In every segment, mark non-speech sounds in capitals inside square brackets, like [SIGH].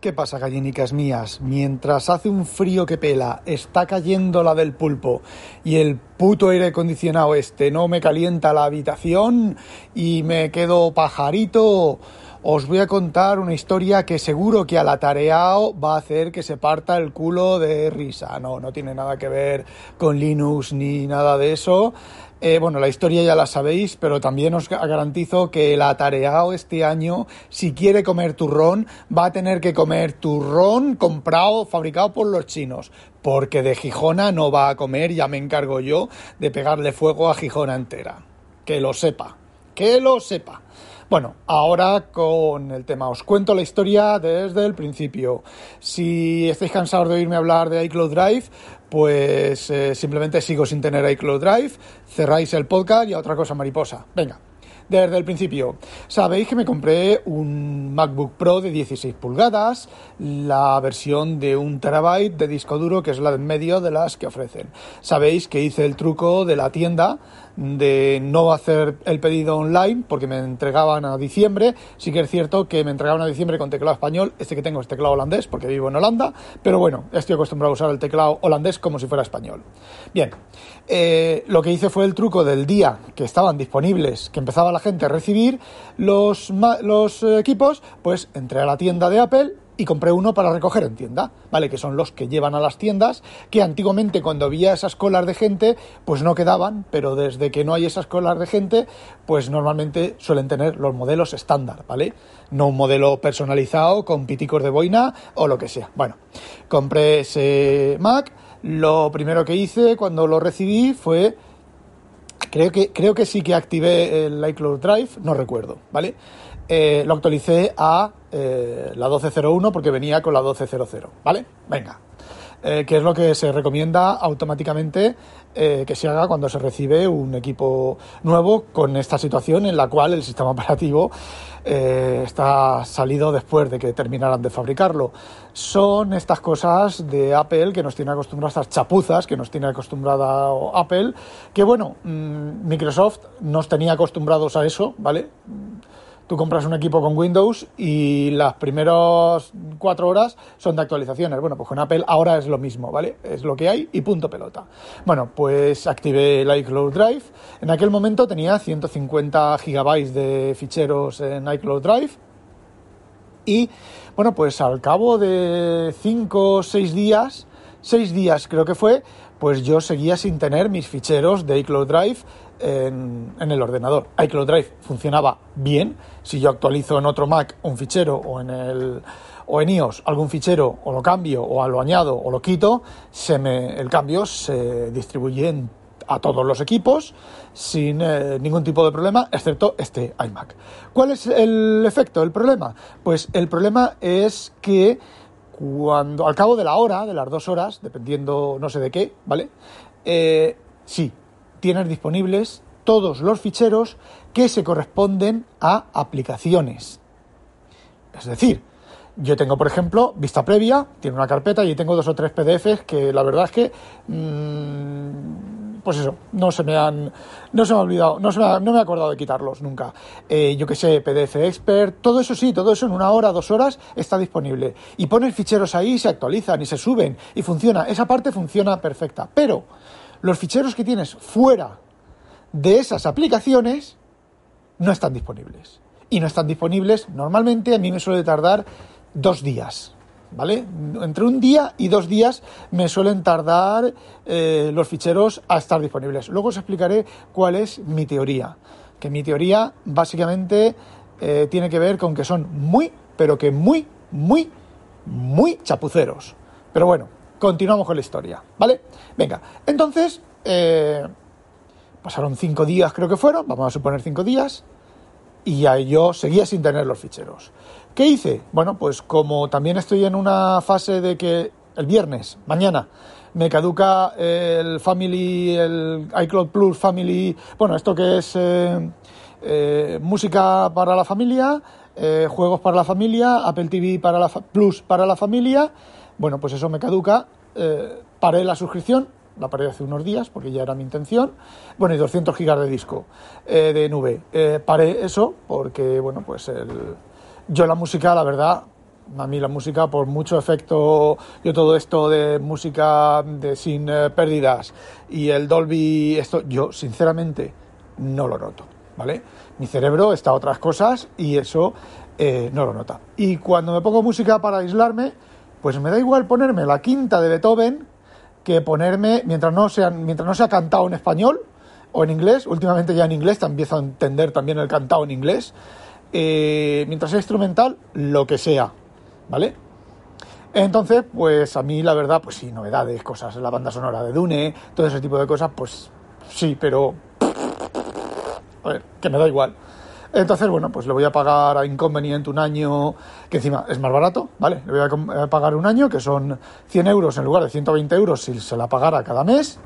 ¿Qué pasa, gallinicas mías? Mientras hace un frío que pela, está cayendo la del pulpo y el puto aire acondicionado este no me calienta la habitación y me quedo pajarito, os voy a contar una historia que seguro que al atareado va a hacer que se parta el culo de risa. No, no tiene nada que ver con Linux ni nada de eso. Eh, bueno, la historia ya la sabéis, pero también os garantizo que el atareado este año, si quiere comer turrón, va a tener que comer turrón comprado, fabricado por los chinos, porque de Gijona no va a comer, ya me encargo yo de pegarle fuego a Gijona entera. Que lo sepa, que lo sepa. Bueno, ahora con el tema, os cuento la historia desde el principio. Si estáis cansados de oírme hablar de iCloud Drive, pues eh, simplemente sigo sin tener iCloud Drive, cerráis el podcast y a otra cosa mariposa. Venga, desde el principio. Sabéis que me compré un MacBook Pro de 16 pulgadas, la versión de un terabyte de disco duro, que es la de medio de las que ofrecen. Sabéis que hice el truco de la tienda de no hacer el pedido online porque me entregaban a diciembre. Sí que es cierto que me entregaban a diciembre con teclado español. Este que tengo es teclado holandés porque vivo en Holanda. Pero bueno, estoy acostumbrado a usar el teclado holandés como si fuera español. Bien, eh, lo que hice fue el truco del día que estaban disponibles, que empezaba la gente a recibir los, los equipos, pues entré a la tienda de Apple y compré uno para recoger en tienda, ¿vale? Que son los que llevan a las tiendas, que antiguamente cuando había esas colas de gente, pues no quedaban, pero desde que no hay esas colas de gente, pues normalmente suelen tener los modelos estándar, ¿vale? No un modelo personalizado con piticos de boina o lo que sea. Bueno, compré ese Mac, lo primero que hice cuando lo recibí fue creo que creo que sí que activé el iCloud Drive, no recuerdo, ¿vale? Eh, lo actualicé a eh, la 12.01 porque venía con la 12.00, ¿vale? Venga. Eh, que es lo que se recomienda automáticamente que se haga cuando se recibe un equipo nuevo con esta situación en la cual el sistema [LAUGHS] operativo está salido después de que terminaran de fabricarlo. Son estas cosas de Apple que nos tiene acostumbradas, estas chapuzas que nos tiene acostumbrada Apple, que bueno, mm, Microsoft nos tenía acostumbrados a eso, ¿vale? Tú compras un equipo con Windows y las primeras cuatro horas son de actualizaciones. Bueno, pues con Apple ahora es lo mismo, ¿vale? Es lo que hay y punto pelota. Bueno, pues activé el iCloud Drive. En aquel momento tenía 150 gigabytes de ficheros en iCloud Drive. Y bueno, pues al cabo de cinco o seis días, seis días creo que fue, pues yo seguía sin tener mis ficheros de iCloud Drive en, el ordenador. iCloud Drive funcionaba bien. Si yo actualizo en otro Mac un fichero o en el o en iOS algún fichero o lo cambio o lo añado o lo quito, se me, el cambio se distribuye a todos los equipos sin eh, ningún tipo de problema, excepto este iMac. ¿Cuál es el efecto, el problema? Pues el problema es que cuando al cabo de la hora, de las dos horas, dependiendo no sé de qué, ¿vale? Eh, sí, tienes disponibles todos los ficheros que se corresponden a aplicaciones. Es decir, yo tengo, por ejemplo, vista previa, tiene una carpeta y tengo dos o tres PDFs que la verdad es que, mm, pues eso, no se me han, no se me ha olvidado, no, se me no me he acordado de quitarlos nunca. Eh, yo que sé, PDF Expert, todo eso sí, todo eso en una hora, dos horas está disponible. Y pones ficheros ahí, se actualizan y se suben y funciona. Esa parte funciona perfecta. Pero los ficheros que tienes fuera de esas aplicaciones no están disponibles. Y no están disponibles, normalmente a mí me suele tardar dos días. ¿Vale? Entre un día y dos días me suelen tardar eh, los ficheros a estar disponibles. Luego os explicaré cuál es mi teoría. Que mi teoría básicamente eh, tiene que ver con que son muy, pero que muy, muy, muy chapuceros. Pero bueno, continuamos con la historia, ¿vale? Venga, entonces, eh, pasaron cinco días, creo que fueron, vamos a suponer cinco días, y yo seguía sin tener los ficheros. ¿Qué hice? Bueno, pues como también estoy en una fase de que el viernes, mañana, me caduca el Family, el iCloud Plus Family, bueno, esto que es eh, eh, música para la familia, eh, juegos para la familia, Apple TV para la Plus para la familia, bueno, pues eso me caduca, paré la suscripción, la paré hace unos días porque ya era mi intención, bueno, y 200 gigas de disco de nube, paré eso porque, bueno, pues el, yo la música, la verdad, a mí la música, por mucho efecto, yo todo esto de música de sin eh, pérdidas y el Dolby, esto, yo sinceramente no lo noto, ¿vale? Mi cerebro está a otras cosas y eso eh, no lo nota. Y cuando me pongo música para aislarme, pues me da igual ponerme la quinta de Beethoven que ponerme, mientras no, sea, mientras no sea cantado en español o en inglés, últimamente ya en inglés te empiezo a entender también el cantado en inglés, eh, mientras sea instrumental, lo que sea, ¿vale? Entonces, pues a mí la verdad, pues sí, novedades, cosas, la banda sonora de Dune, todo ese tipo de cosas, pues sí, pero... A ver, que me da igual. Entonces, bueno, pues le voy a pagar a Inconvenient un año, que encima es más barato, ¿vale? Le voy a pagar un año, que son 100 euros en lugar de 120 euros si se la pagara cada mes.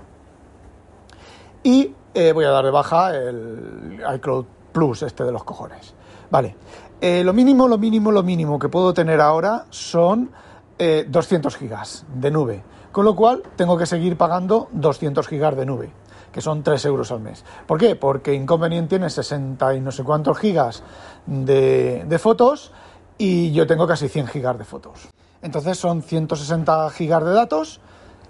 Y eh, voy a dar de baja el iCloud Plus, este de los cojones. Vale, eh, lo mínimo, lo mínimo, lo mínimo que puedo tener ahora son 200 eh, gigas de nube, con lo cual tengo que seguir pagando 200 gigas de nube, que son 3 euros al mes. ¿Por qué? Porque Inconvenient tiene 60 y no sé cuántos gigas de, de fotos y yo tengo casi 100 gigas de fotos. Entonces son 160 gigas de datos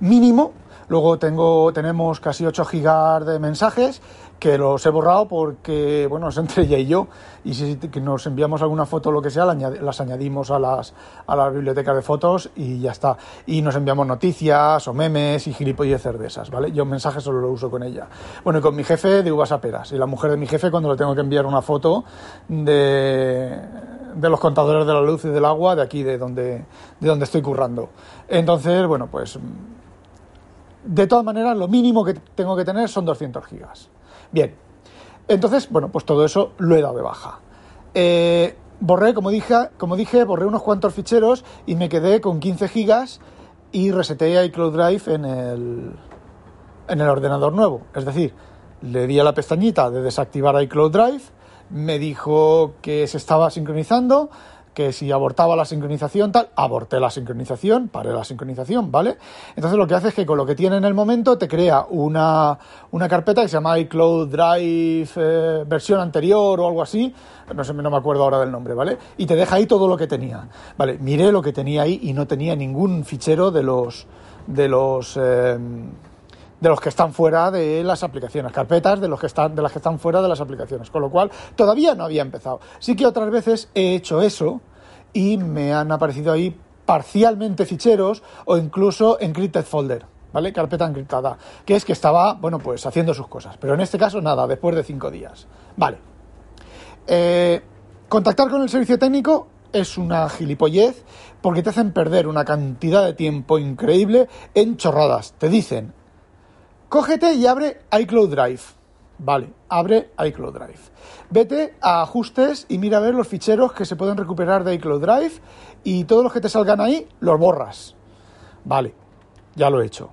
mínimo. Luego tengo, tenemos casi 8 gigas de mensajes que los he borrado porque, bueno, es entre ella y yo, y si nos enviamos alguna foto o lo que sea, las añadimos a las, a las bibliotecas de fotos y ya está. Y nos enviamos noticias o memes y gilipolleces de esas, ¿vale? Yo mensajes solo lo uso con ella. Bueno, y con mi jefe de uvas a peras, y la mujer de mi jefe cuando le tengo que enviar una foto de, de los contadores de la luz y del agua de aquí, de donde, de donde estoy currando. Entonces, bueno, pues... De todas maneras, lo mínimo que tengo que tener son 200 gigas. Bien, entonces, bueno, pues todo eso lo he dado de baja. Eh, borré, como dije, como dije, borré unos cuantos ficheros y me quedé con 15 gigas y reseteé iCloud Drive en el, en el ordenador nuevo. Es decir, le di a la pestañita de desactivar iCloud Drive, me dijo que se estaba sincronizando, que si abortaba la sincronización, tal, aborté la sincronización, paré la sincronización, ¿vale? Entonces lo que hace es que con lo que tiene en el momento te crea una, una carpeta que se llama iCloud Drive eh, versión anterior o algo así, no sé, no me acuerdo ahora del nombre, ¿vale? Y te deja ahí todo lo que tenía, ¿vale? Miré lo que tenía ahí y no tenía ningún fichero de los, de los, eh, de los que están fuera de las aplicaciones, carpetas de los que están, de las que están fuera de las aplicaciones, con lo cual todavía no había empezado. Sí que otras veces he hecho eso y me han aparecido ahí parcialmente ficheros o incluso encrypted folder, ¿vale? Carpeta encriptada, que es que estaba, bueno, pues haciendo sus cosas, pero en este caso nada, después de cinco días. Vale. Eh, contactar con el servicio técnico es una gilipollez porque te hacen perder una cantidad de tiempo increíble en chorradas. Te dicen, Cógete y abre iCloud Drive. Vale, abre iCloud Drive. Vete a ajustes y mira a ver los ficheros que se pueden recuperar de iCloud Drive y todos los que te salgan ahí los borras. Vale, ya lo he hecho.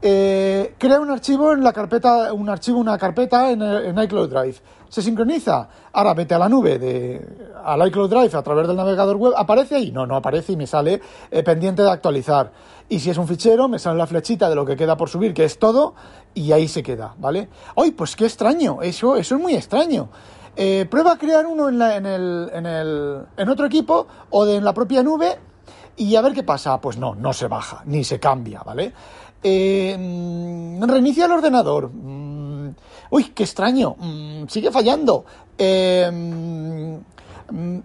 Eh, crea un archivo en la carpeta, un archivo, una carpeta en, iCloud Drive. ¿Se sincroniza? Ahora vete a la nube de al iCloud Drive a través del navegador web. ¿Aparece ahí? No, no aparece y me sale eh, pendiente de actualizar. Y si es un fichero, me sale la flechita de lo que queda por subir, que es todo, y ahí se queda, ¿vale? ¡Ay, pues qué extraño! Eso, eso es muy extraño. Eh, prueba a crear uno en, la, en, el, en, el, en otro equipo o de, en la propia nube y a ver qué pasa. Pues no, no se baja, ni se cambia, ¿vale? Eh, mm, reinicia el ordenador. Mm, uy, qué extraño. Mm, sigue fallando. Eh,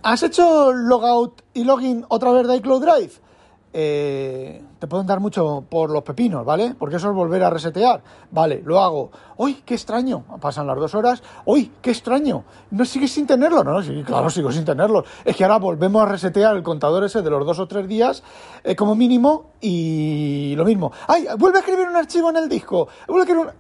¿Has hecho logout y login otra vez de iCloud Drive? Eh, te pueden dar mucho por los pepinos, ¿vale? Porque eso es volver a resetear. Vale, lo hago. ¡Uy, qué extraño! Pasan las dos horas. ¡Uy, qué extraño! ¿No sigues sin tenerlo? No, sí, claro, sigo sin tenerlo. Es que ahora volvemos a resetear el contador ese de los dos o tres días eh, como mínimo y lo mismo. ¡Ay, vuelve a escribir un archivo en el disco!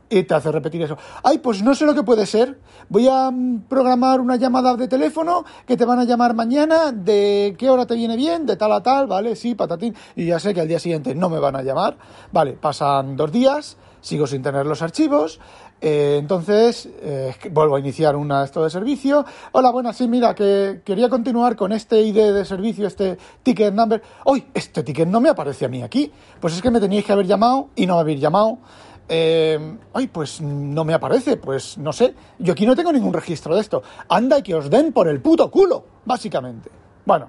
Y te hace repetir eso. ¡Ay, pues no sé lo que puede ser! Voy a mm, programar una llamada de teléfono que te van a llamar mañana. ¿De qué hora te viene bien? De tal a tal, ¿vale? Sí, patatín. Y ya sé que al día siguiente no me van a llamar. Vale, pasan dos días, sigo sin tener los archivos. Eh, entonces, eh, vuelvo a iniciar un esto de servicio. Hola, buenas, sí, mira, que quería continuar con este ID de servicio, este ticket number. Hoy, este ticket no me aparece a mí aquí. Pues es que me teníais que haber llamado y no habéis llamado. Eh, ay, pues no me aparece, pues no sé. Yo aquí no tengo ningún registro de esto. Anda y que os den por el puto culo, básicamente. Bueno,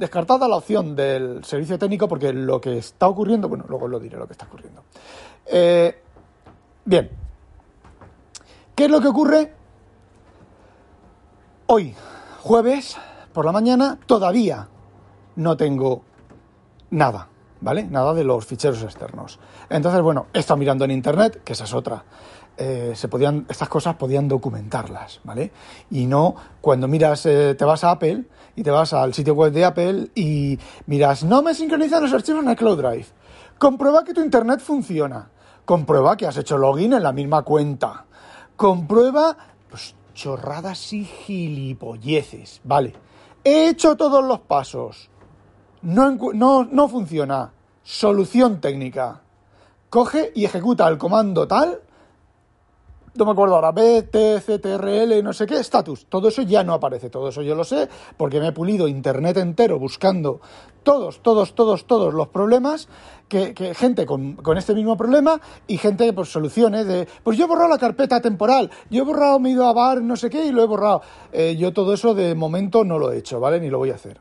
descartada la opción del servicio técnico porque lo que está ocurriendo, bueno, luego lo diré lo que está ocurriendo. Eh, bien, ¿qué es lo que ocurre? Hoy, jueves, por la mañana, todavía no tengo nada. ¿Vale? Nada de los ficheros externos. Entonces, bueno, he estado mirando en internet, que esa es otra. Eh, se podían, estas cosas podían documentarlas, ¿vale? Y no cuando miras, eh, te vas a Apple y te vas al sitio web de Apple y miras, no me sincronizan los archivos en el Cloud Drive. Comprueba que tu internet funciona. Comprueba que has hecho login en la misma cuenta. Comprueba, pues, chorradas y gilipolleces, ¿vale? He hecho todos los pasos no, no, no funciona. Solución técnica. Coge y ejecuta el comando tal no me acuerdo ahora, BTCTRL, no sé qué, status. Todo eso ya no aparece, todo eso yo lo sé, porque me he pulido internet entero buscando todos, todos, todos, todos los problemas, que, gente con, este mismo problema y gente por soluciones de, pues yo he borrado la carpeta temporal, yo he borrado, me he ido a bar, no sé qué, y lo he borrado. Eh, yo todo eso de momento no lo he hecho, ¿vale? Ni lo voy a hacer.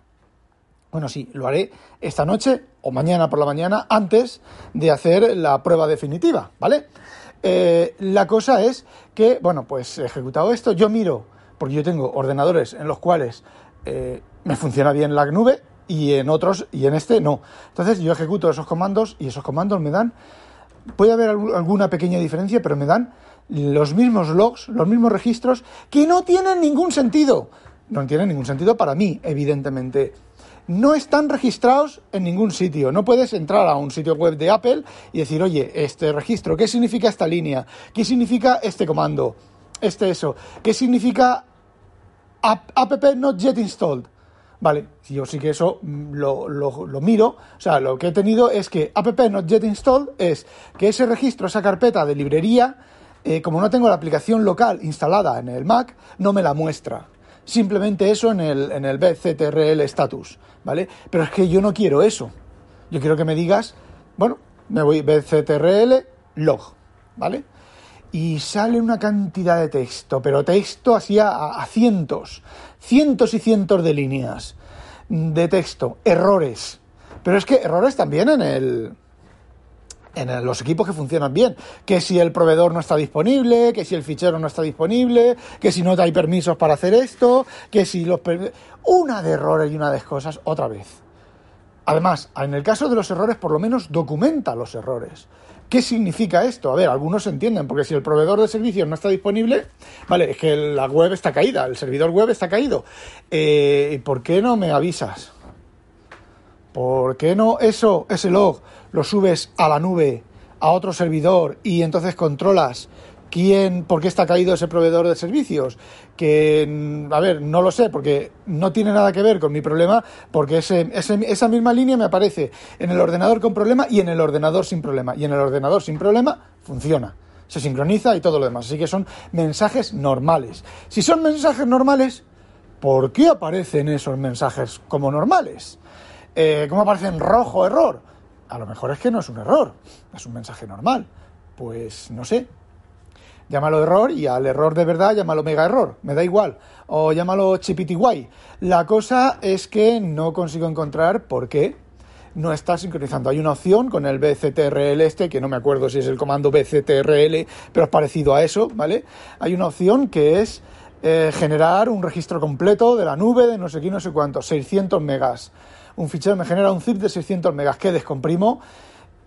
Bueno, sí, lo haré esta noche o mañana por la mañana antes de hacer la prueba definitiva, ¿vale? Eh, la cosa es que, bueno, pues ejecutado esto, yo miro, porque yo tengo ordenadores en los cuales eh, me funciona bien la nube y en otros y en este no. Entonces yo ejecuto esos comandos y esos comandos me dan, puede haber alguna pequeña diferencia, pero me dan los mismos logs, los mismos registros que no tienen ningún sentido. No tienen ningún sentido para mí, evidentemente no están registrados en ningún sitio. No puedes entrar a un sitio web de Apple y decir, oye, este registro, ¿qué significa esta línea? ¿Qué significa este comando? Este eso. ¿Qué significa app not yet installed? Vale, yo sí que eso mm, lo, miro. O sea, lo que he tenido es que app not yet installed es que ese registro, esa carpeta de librería, eh, como no tengo la aplicación local instalada en el Mac, no me la muestra simplemente eso en el, en el BCTRL status, ¿vale? Pero es que yo no quiero eso. Yo quiero que me digas, bueno, me voy BCTRL log, ¿vale? Y sale una cantidad de texto, pero texto así a cientos, cientos y cientos de líneas de texto, errores. Pero es que errores también en el, en los equipos que funcionan bien. Que si el proveedor no está disponible, que si el fichero no está disponible, que si no hay permisos para hacer esto, que si los... Una de errores y una de cosas otra vez. Además, en el caso de los errores, por lo menos documenta los errores. ¿Qué significa esto? A ver, algunos entienden, porque si el proveedor de servicios no está disponible, vale, es que la web está caída, el servidor web está caído. Eh, ¿Por qué no me avisas? ¿Por qué no eso, ese log, lo subes a la nube, a otro servidor y entonces controlas quién, por qué está caído ese proveedor de servicios? Que, mm, a ver, no lo sé, porque no tiene nada que ver con mi problema, porque ese, esa misma línea me aparece en el ordenador con problema y en el ordenador sin problema. Y en el ordenador sin problema funciona se sincroniza y todo lo demás. Así que son mensajes normales. Si son mensajes normales, ¿por qué aparecen esos mensajes como normales? Eh, ¿Cómo aparece en rojo error? A lo mejor es que no es un error, es un mensaje normal. Pues no sé. Llámalo error y al error de verdad llámalo mega error, me da igual. O llámalo guay. La cosa es que no consigo encontrar por qué no está sincronizando. Hay una opción con el BCTRL este, que no me acuerdo si es el comando BCTRL, pero es parecido a eso, ¿vale? Hay una opción que es eh, generar un registro completo de la nube de no sé qué, no sé cuánto, 600 megas un fichero me genera un zip de 600 megas que descomprimo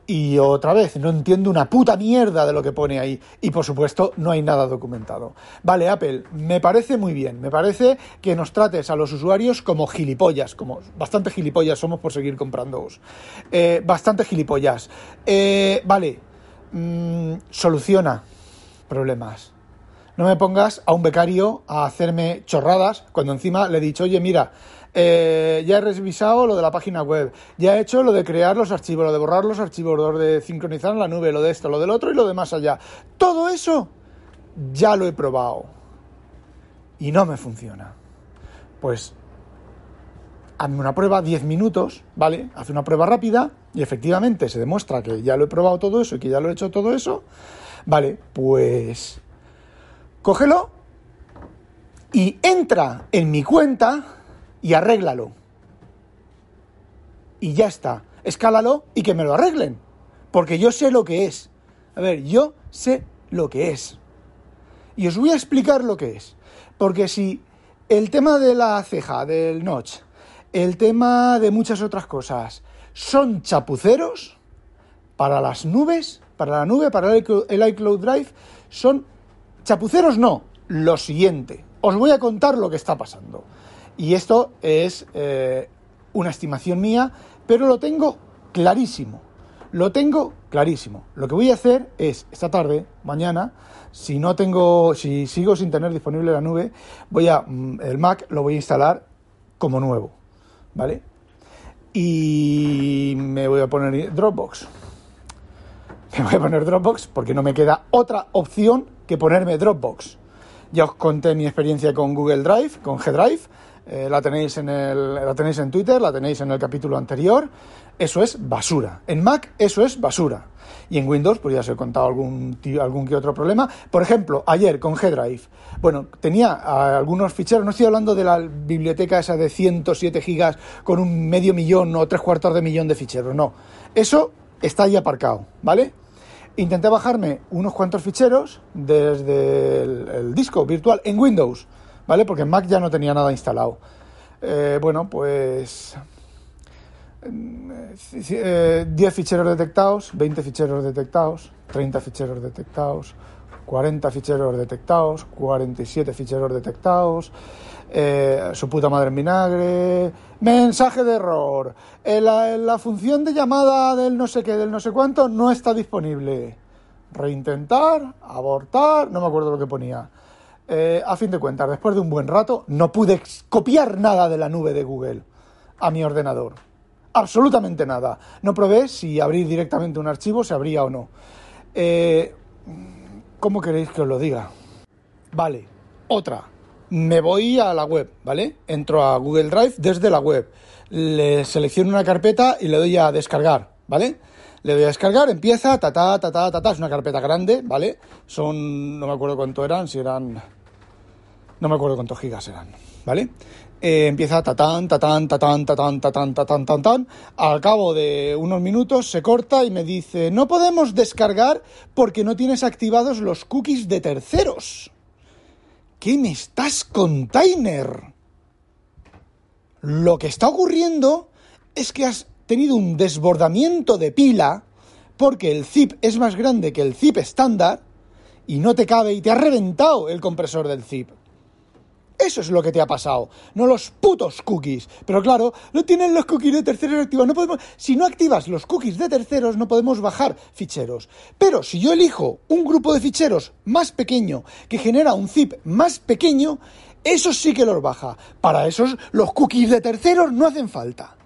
Y otra vez, no entiendo una puta mierda de lo que pone ahí. Y por supuesto, no hay nada documentado. Vale, Apple, me parece muy bien. Me parece que nos trates a los usuarios como gilipollas. Como bastante gilipollas somos por seguir comprándoos. Eh, bastante gilipollas. Eh, vale, mm, soluciona problemas. No me pongas a un becario a hacerme chorradas cuando encima le he dicho, oye, mira, eh, ya he revisado lo de la página web, ya he hecho lo de crear los archivos, lo de borrar los archivos, lo de sincronizar en la nube, lo de esto, lo del otro y lo de más allá. Todo eso ya lo he probado y no me funciona. Pues hazme una prueba 10 minutos, ¿vale? Hace una prueba rápida y efectivamente se demuestra que ya lo he probado todo eso y que ya lo he hecho todo eso. Vale, pues cógelo y entra en mi cuenta y arréglalo. Y ya está. Escálalo y que me lo arreglen. Porque yo sé lo que es. A ver, yo sé lo que es. Y os voy a explicar lo que es. Porque si el tema de la ceja, del notch, el tema de muchas otras cosas, son chapuceros para las nubes, para la nube, para el iCloud Drive, son chapuceros no. Lo siguiente, os voy a contar lo que está pasando. Y esto es eh, una estimación mía, pero lo tengo clarísimo. Lo tengo clarísimo. Lo que voy a hacer es, esta tarde, mañana, si no tengo, si sigo sin tener disponible la nube, voy a, mm, el Mac lo voy a instalar como nuevo, ¿vale? Y me voy a poner Dropbox. [LAUGHS] Me voy a poner Dropbox porque no me queda otra opción que ponerme Dropbox. Ya os conté mi experiencia con Google Drive, con G Drive, eh, la, tenéis en el, la tenéis en Twitter, la tenéis en el capítulo anterior. Eso es basura. En Mac eso es basura. Y en Windows, pues ya os he contado algún, algún que otro problema. Por ejemplo, ayer con G-Drive. Bueno, tenía ah, algunos ficheros, no estoy hablando de la biblioteca esa de 107 gigas con un medio millón o tres cuartos de millón de ficheros, no. Eso está ahí aparcado, ¿vale? Intenté bajarme unos cuantos ficheros desde el disco virtual en Windows ¿vale? Porque Mac ya no tenía nada instalado. Eh, bueno, pues 10 eh, ficheros detectados, 20 ficheros detectados, 30 ficheros detectados, 40 ficheros detectados, 47 ficheros detectados, eh, su puta madre en vinagre, mensaje de error, la, la función de llamada del no sé qué, del no sé cuánto, no está disponible. Reintentar, abortar, no me acuerdo lo que ponía. Eh, a fin de cuentas, después de un buen rato, no pude copiar nada de la nube de Google a mi ordenador. Absolutamente nada. No probé si abrir directamente un archivo se abría o no. Eh, ¿Cómo queréis que os lo diga? Vale, otra. Me voy a la web, ¿vale? Entro a Google Drive desde la web. Le selecciono una carpeta y le doy a descargar, ¿vale? Le doy a descargar, empieza, ta ta ta ta ta, ta, es una carpeta grande, ¿vale? Son, no me acuerdo cuánto eran, si eran, no me acuerdo cuántos gigas eran, ¿vale? Eh, empieza tatán, tatán, tatán, tatán, tatán, tatán, tatán, tan. Al cabo de unos minutos se corta y me dice, no podemos descargar porque no tienes activados los cookies de terceros. ¿Qué me estás, container? Lo que está ocurriendo es que has tenido un desbordamiento de pila porque el zip es más grande que el zip estándar y no te cabe y te ha reventado el compresor del zip. Eso es lo que te ha pasado, no los putos cookies. Pero claro, no tienen los cookies de terceros activados. No podemos, si no activas los cookies de terceros, no podemos bajar ficheros. Pero si yo elijo un grupo de ficheros más pequeño que genera un zip más pequeño, eso sí que los baja. Para esos, los cookies de terceros no hacen falta.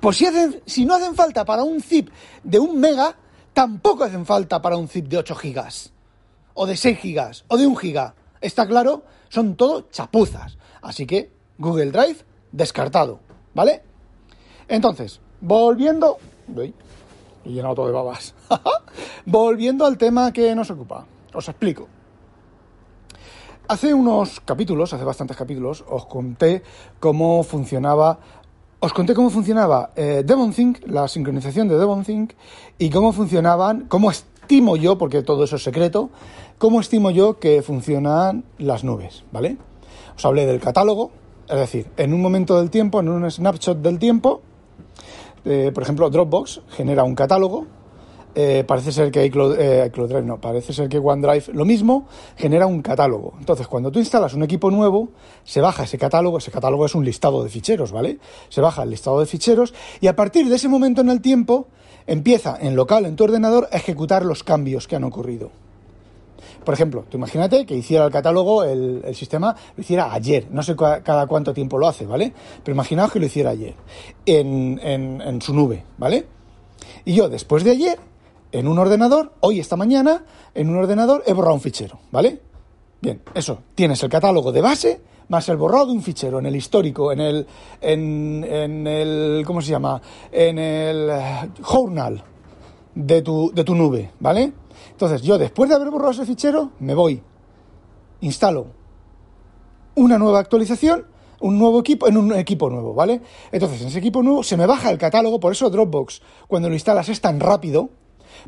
Pues si, si no hacen falta para un zip de un mega, tampoco hacen falta para un zip de 8 gigas, o de 6 gigas, o de 1 giga. ¿Está claro? Son todo chapuzas. Así que Google Drive descartado, ¿vale? Entonces, volviendo... Uy, he llenado todo de babas. [LAUGHS] volviendo al tema que nos ocupa. Os explico. Hace unos capítulos, hace bastantes capítulos, os conté cómo funcionaba os conté cómo funcionaba eh, DevonThink, la sincronización de DevonThink, y cómo funcionaban, cómo estimo yo, porque todo eso es secreto, cómo estimo yo que funcionan las nubes, ¿vale? Os hablé del catálogo, es decir, en un momento del tiempo, en un snapshot del tiempo, eh, por ejemplo, Dropbox genera un catálogo, eh, parece ser que iCloud, eh, Drive no, parece ser que OneDrive lo mismo genera un catálogo. Entonces, cuando tú instalas un equipo nuevo, se baja ese catálogo, ese catálogo es un listado de ficheros, ¿vale? Se baja el listado de ficheros y a partir de ese momento en el tiempo empieza en local, en tu ordenador, a ejecutar los cambios que han ocurrido. Por ejemplo, tú imagínate que hiciera el catálogo, el, sistema lo hiciera ayer, no sé cada cuánto tiempo lo hace, ¿vale? Pero imaginaos que lo hiciera ayer, en, su nube, ¿vale? Y yo, después de ayer, en un ordenador, hoy, esta mañana, en un ordenador he borrado un fichero, ¿vale? Bien, eso, tienes el catálogo de base más el borrado de un fichero en el histórico, en el, en, en el, ¿cómo se llama? En el eh, journal de tu, de tu nube, ¿vale? Entonces yo después de haber borrado ese fichero, me voy, instalo una nueva actualización, un nuevo equipo, en un equipo nuevo, ¿vale? Entonces en ese equipo nuevo se me baja el catálogo, por eso Dropbox, cuando lo instalas es tan rápido,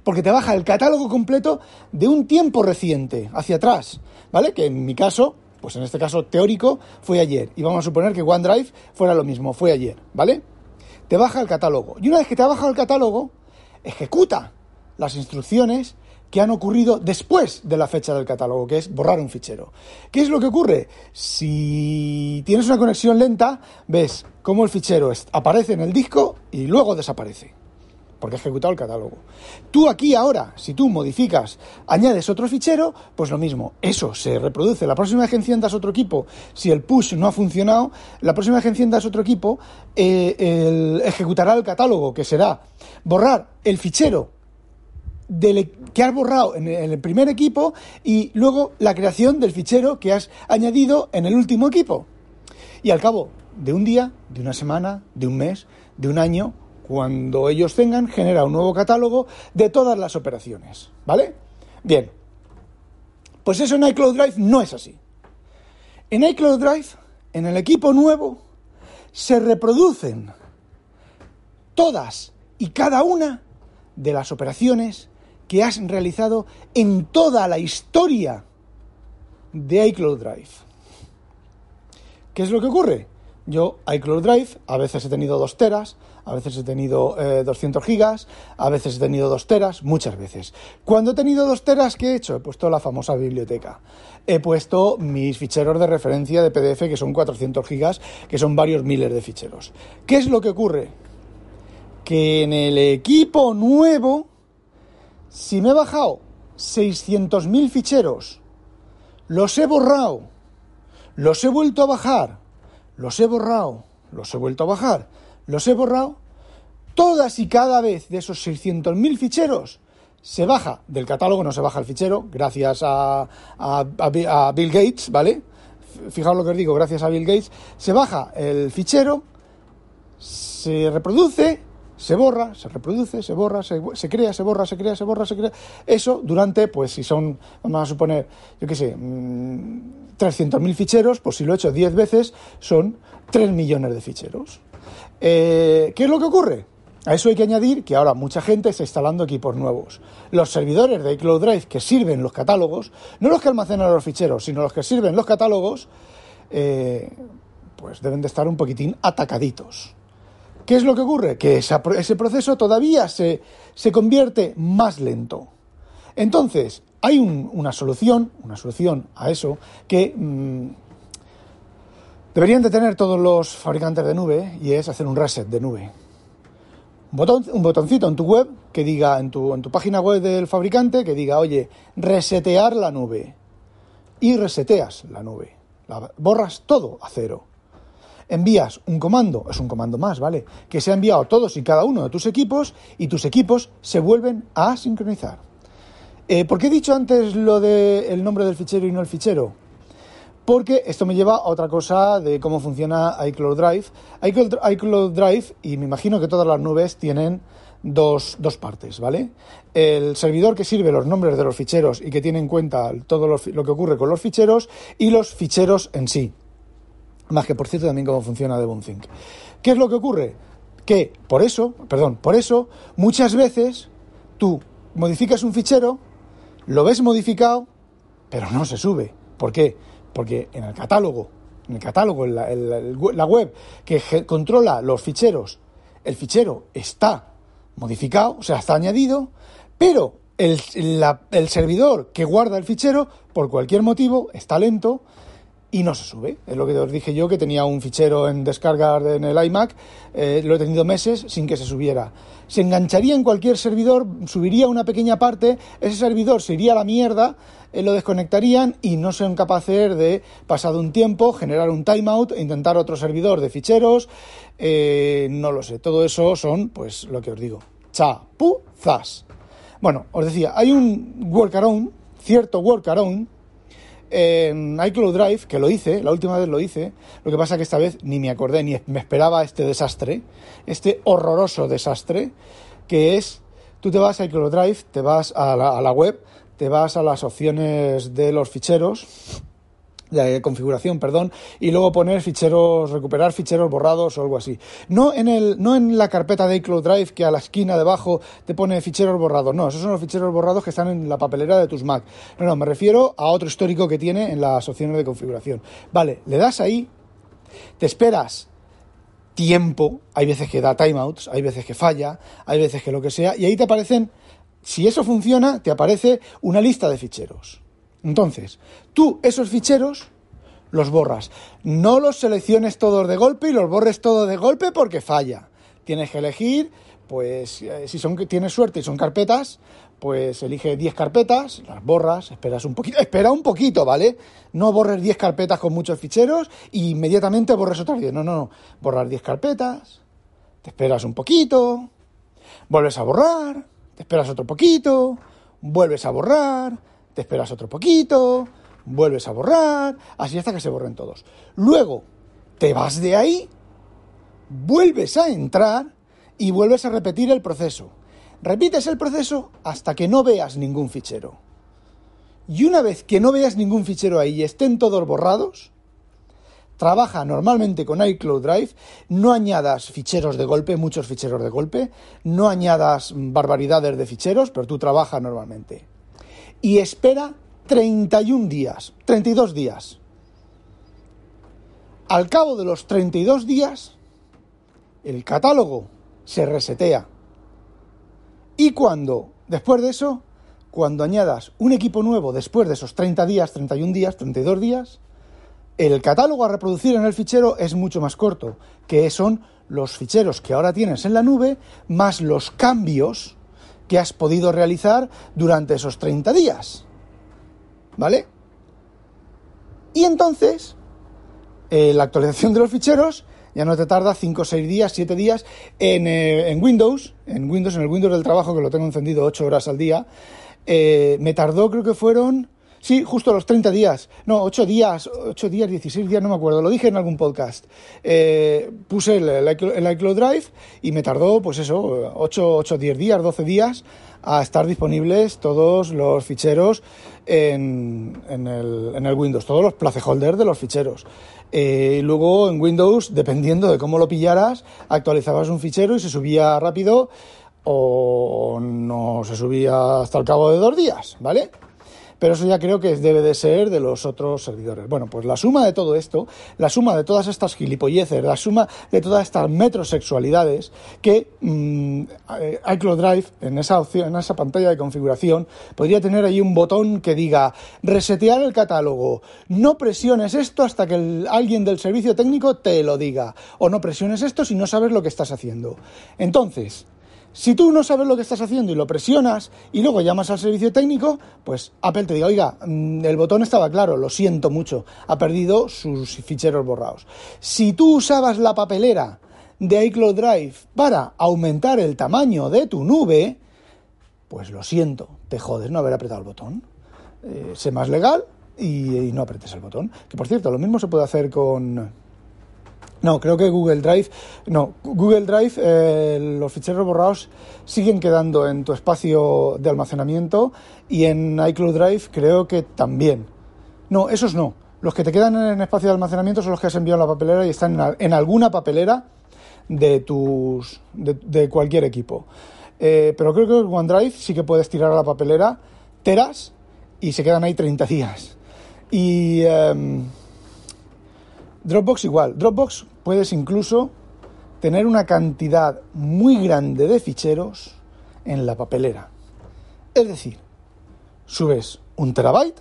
porque te baja el catálogo completo de un tiempo reciente, hacia atrás, ¿vale? Que en mi caso, pues en este caso teórico, fue ayer. Y vamos a suponer que OneDrive fuera lo mismo, fue ayer, ¿vale? Te baja el catálogo. Y una vez que te ha bajado el catálogo, ejecuta las instrucciones que han ocurrido después de la fecha del catálogo, que es borrar un fichero. ¿Qué es lo que ocurre? Si tienes una conexión lenta, ves cómo el fichero aparece en el disco y luego desaparece porque ha ejecutado el catálogo. Tú aquí ahora, si tú modificas, añades otro fichero, pues lo mismo, eso se reproduce. La próxima vez que enciendas otro equipo, si el push no ha funcionado, la próxima vez que enciendas otro equipo, eh, ejecutará el catálogo, que será borrar el fichero e, que has borrado en el primer equipo y luego la creación del fichero que has añadido en el último equipo. Y al cabo de un día, de una semana, de un mes, de un año, cuando ellos tengan, genera un nuevo catálogo de todas las operaciones. ¿Vale? Bien. Pues eso en iCloud Drive no es así. En iCloud Drive, en el equipo nuevo, se reproducen todas y cada una de las operaciones que has realizado en toda la historia de iCloud Drive. ¿Qué es lo que ocurre? Yo, iCloud Drive, a veces he tenido 2 teras, a veces he tenido 200 eh, gigas, a veces he tenido 2 teras, muchas veces. Cuando he tenido 2 teras, ¿qué he hecho? He puesto la famosa biblioteca. He puesto mis ficheros de referencia de PDF, que son 400 gigas, que son varios miles de ficheros. ¿Qué es lo que ocurre? Que en el equipo nuevo, si me he bajado 600.000 ficheros, los he borrado, los he vuelto a bajar, los he borrado, los he vuelto a bajar, los he borrado, todas y cada vez de esos 600.000 ficheros se baja del catálogo, no se baja el fichero, gracias a, Bill Gates, ¿vale? Fijaos lo que os digo, gracias a Bill Gates, se baja el fichero, se reproduce, se borra, se reproduce, se borra, se, se, crea, se borra, se crea, se borra, se crea. Eso durante, pues si son, vamos a suponer, yo qué sé, 300.000 mm, ficheros, pues si lo he hecho 10 veces, son 3 millones de ficheros. Eh, ¿Qué es lo que ocurre? A eso hay que añadir que ahora mucha gente está instalando equipos nuevos. Los servidores de iCloud Drive que sirven los catálogos, no los que almacenan los ficheros, sino los que sirven los catálogos, eh, pues deben de estar un poquitín atacaditos. ¿Qué es lo que ocurre? Que ese proceso todavía se, convierte más lento. Entonces, hay una solución, una solución a eso, que mm, deberían de tener todos los fabricantes de nube y es hacer un reset de nube. Un, un botoncito en tu web que diga, en tu, en tu página web del fabricante, que diga, oye, resetear la nube. Y reseteas la nube. Borras todo a cero. Envías un comando, es un comando más, ¿vale? Que se ha enviado a todos y cada uno de tus equipos y tus equipos se vuelven a sincronizar. Eh, ¿Por qué he dicho antes lo del nombre del fichero y no el fichero? porque esto me lleva a otra cosa de cómo funciona iCloud Drive. iCloud, Drive, y me imagino que todas las nubes tienen dos, partes, ¿vale? El servidor que sirve los nombres de los ficheros y que tiene en cuenta todo lo, que ocurre con los ficheros y los ficheros en sí. Más que, por cierto, también cómo funciona Devonthink. ¿Qué es lo que ocurre? Que por eso, perdón, por eso, muchas veces tú modificas un fichero, lo ves modificado, pero no se sube. ¿Por qué? Porque en el catálogo, en el catálogo, en la, web que controla los ficheros, el fichero está modificado, o sea, está añadido, Pero el, el servidor que guarda el fichero, por cualquier motivo, está lento y no se sube. Es lo que os dije yo, que tenía un fichero en descargar en el iMac, eh, lo he tenido meses sin que se subiera. Se engancharía en cualquier servidor, subiría una pequeña parte, ese servidor se iría a la mierda, eh, lo desconectarían y no son capaces de, pasado un tiempo, generar un timeout e intentar otro servidor de ficheros. Eh, no lo sé, todo eso son, pues, lo que os digo, chapuzas. Bueno, os decía, hay un workaround, cierto workaround, en iCloud Drive, que lo hice, la última vez lo hice, lo que pasa que esta vez ni me acordé, ni me esperaba este desastre, este horroroso desastre, que es, tú te vas a iCloud Drive, te vas a la, a la web, te vas a las opciones de los ficheros, de configuración, perdón, y luego poner ficheros, recuperar ficheros borrados o algo así. No en, el, no en la carpeta de iCloud Drive que a la esquina debajo te pone ficheros borrados, no, esos son los ficheros borrados que están en la papelera de tus Mac. No, no, me refiero a otro histórico que tiene en las opciones de configuración. Vale, le das ahí, te esperas tiempo, hay veces que da timeouts, hay veces que falla, hay veces que lo que sea, y ahí te aparecen, si eso funciona, te aparece una lista de ficheros. Entonces, tú esos ficheros los borras. No los selecciones todos de golpe y los borres todos de golpe porque falla. Tienes que elegir, pues eh, si son, tienes suerte y son carpetas, pues elige 10 carpetas, las borras, esperas un poquito, [LAUGHS] espera un poquito, ¿vale? No borres 10 carpetas con muchos ficheros e inmediatamente borres otras 10. No, no, no. Borrar 10 carpetas, te esperas un poquito, vuelves a borrar, te esperas otro poquito, vuelves a borrar, te esperas otro poquito, vuelves a borrar, así hasta que se borren todos. Luego, te vas de ahí, vuelves a entrar y vuelves a repetir el proceso. Repites el proceso hasta que no veas ningún fichero. Y una vez que no veas ningún fichero ahí y estén todos borrados, trabaja normalmente con iCloud Drive, no añadas ficheros de golpe, muchos ficheros de golpe, no añadas barbaridades de ficheros, pero tú trabajas normalmente y espera 31 días, 32 días. Al cabo de los 32 días, el catálogo se resetea. Y cuando, después de eso, cuando añadas un equipo nuevo después de esos 30 días, 31 días, 32 días, el catálogo a reproducir en el fichero es mucho más corto, que son los ficheros que ahora tienes en la nube, más los cambios que has podido realizar durante esos 30 días. ¿Vale? Y entonces, eh, la actualización de los ficheros ya no te tarda 5, 6 días, 7 días en, eh, en, Windows, en Windows, en el Windows del trabajo, que lo tengo encendido 8 horas al día, eh, me tardó, creo que fueron Sí, justo los 30 días. No, 8 días, 8 días, 16 días, no me acuerdo. Lo dije en algún podcast. Eh, puse el, iCloud Drive y me tardó, pues eso, 8, 8, 10 días, 12 días a estar disponibles todos los ficheros en, en, el, en el, Windows, todos los placeholders de los ficheros. Eh, luego en Windows, dependiendo de cómo lo pillaras, actualizabas un fichero y se subía rápido o no se subía hasta el cabo de dos días, ¿vale? Pero eso ya creo que debe de ser de los otros servidores. Bueno, pues la suma de todo esto, la suma de todas estas gilipolleces, la suma de todas estas metrosexualidades que mmm, iCloud Drive en esa opción, en esa pantalla de configuración podría tener ahí un botón que diga resetear el catálogo, no presiones esto hasta que alguien del servicio técnico te lo diga, o no presiones esto si no sabes lo que estás haciendo. Entonces, si tú no sabes lo que estás haciendo y lo presionas y luego llamas al servicio técnico, pues Apple te diga, oiga, mm, el botón estaba claro, lo siento mucho, ha perdido sus ficheros borrados. Si tú usabas la papelera de iCloud Drive para aumentar el tamaño de tu nube, pues lo siento, te jodes no haber apretado el botón. Eh, sé más legal y, y no apretes el botón. Que por cierto, lo mismo se puede hacer con, no, creo que Google Drive, no, Google Drive, eh, los ficheros borrados siguen quedando en tu espacio de almacenamiento y en iCloud Drive creo que también. No, esos no. Los que te quedan en espacio de almacenamiento son los que has enviado en la papelera y están en, alguna papelera de tus de, cualquier equipo. Eh, pero creo que OneDrive sí que puedes tirar a la papelera teras y se quedan ahí 30 días. Y em, Dropbox igual. Dropbox puedes incluso tener una cantidad muy grande de ficheros en la papelera. Es decir, subes un terabyte,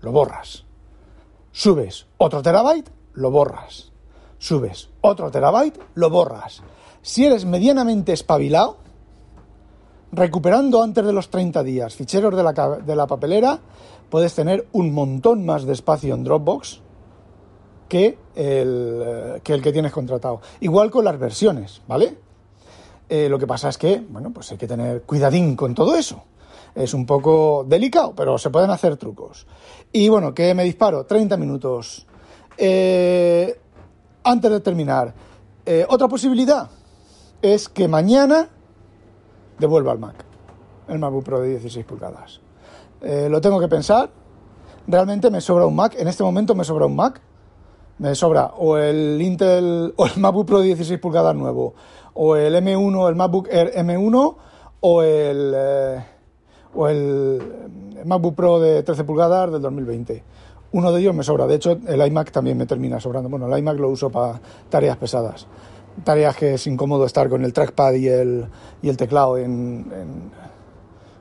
lo borras. Subes otro terabyte, lo borras. Subes otro terabyte, lo borras. Si eres medianamente espabilado, recuperando antes de los 30 días ficheros de la, de la papelera, puedes tener un montón más de espacio en Dropbox que el, que el que tienes contratado. Igual con las versiones, ¿vale? Eh, lo que pasa es que, bueno, pues hay que tener cuidadín con todo eso. Es un poco delicado, pero se pueden hacer trucos. Y bueno, que me disparo 30 minutos. Eh, antes de terminar, eh, otra posibilidad es que mañana devuelva el Mac, el MacBook Pro de 16 pulgadas. lo tengo que pensar. Realmente me sobra un Mac. En este momento me sobra un Mac me sobra o el Intel [LAUGHS] o el MacBook Pro de 16 pulgadas nuevo, o el M1, el MacBook Air M1, o el, eh, o el MacBook Pro de 13 pulgadas del 2020. Uno de ellos me sobra. De hecho, el iMac también me termina sobrando. Bueno, el iMac lo uso para tareas pesadas. Tareas que es incómodo estar con el trackpad y el, y el teclado en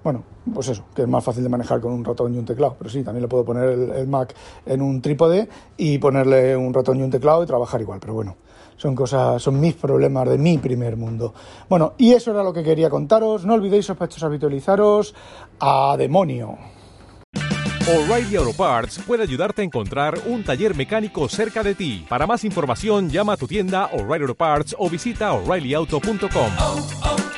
bueno, pues eso, que es más fácil de manejar con un ratón y un teclado. Pero sí, también le puedo poner el, Mac en un trípode y ponerle un ratón y un teclado y trabajar igual. Pero bueno, son cosas, son mis problemas de mi primer mundo. Bueno, y eso era lo que quería contaros. No olvidéis, sospechosos, habitualizaros. ¡A demonio! O'Reilly Auto Parts puede ayudarte a encontrar un taller mecánico cerca de ti. Para más información, llama a tu tienda O'Reilly Auto Parts o visita oreillyauto.com.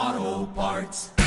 Auto Parts.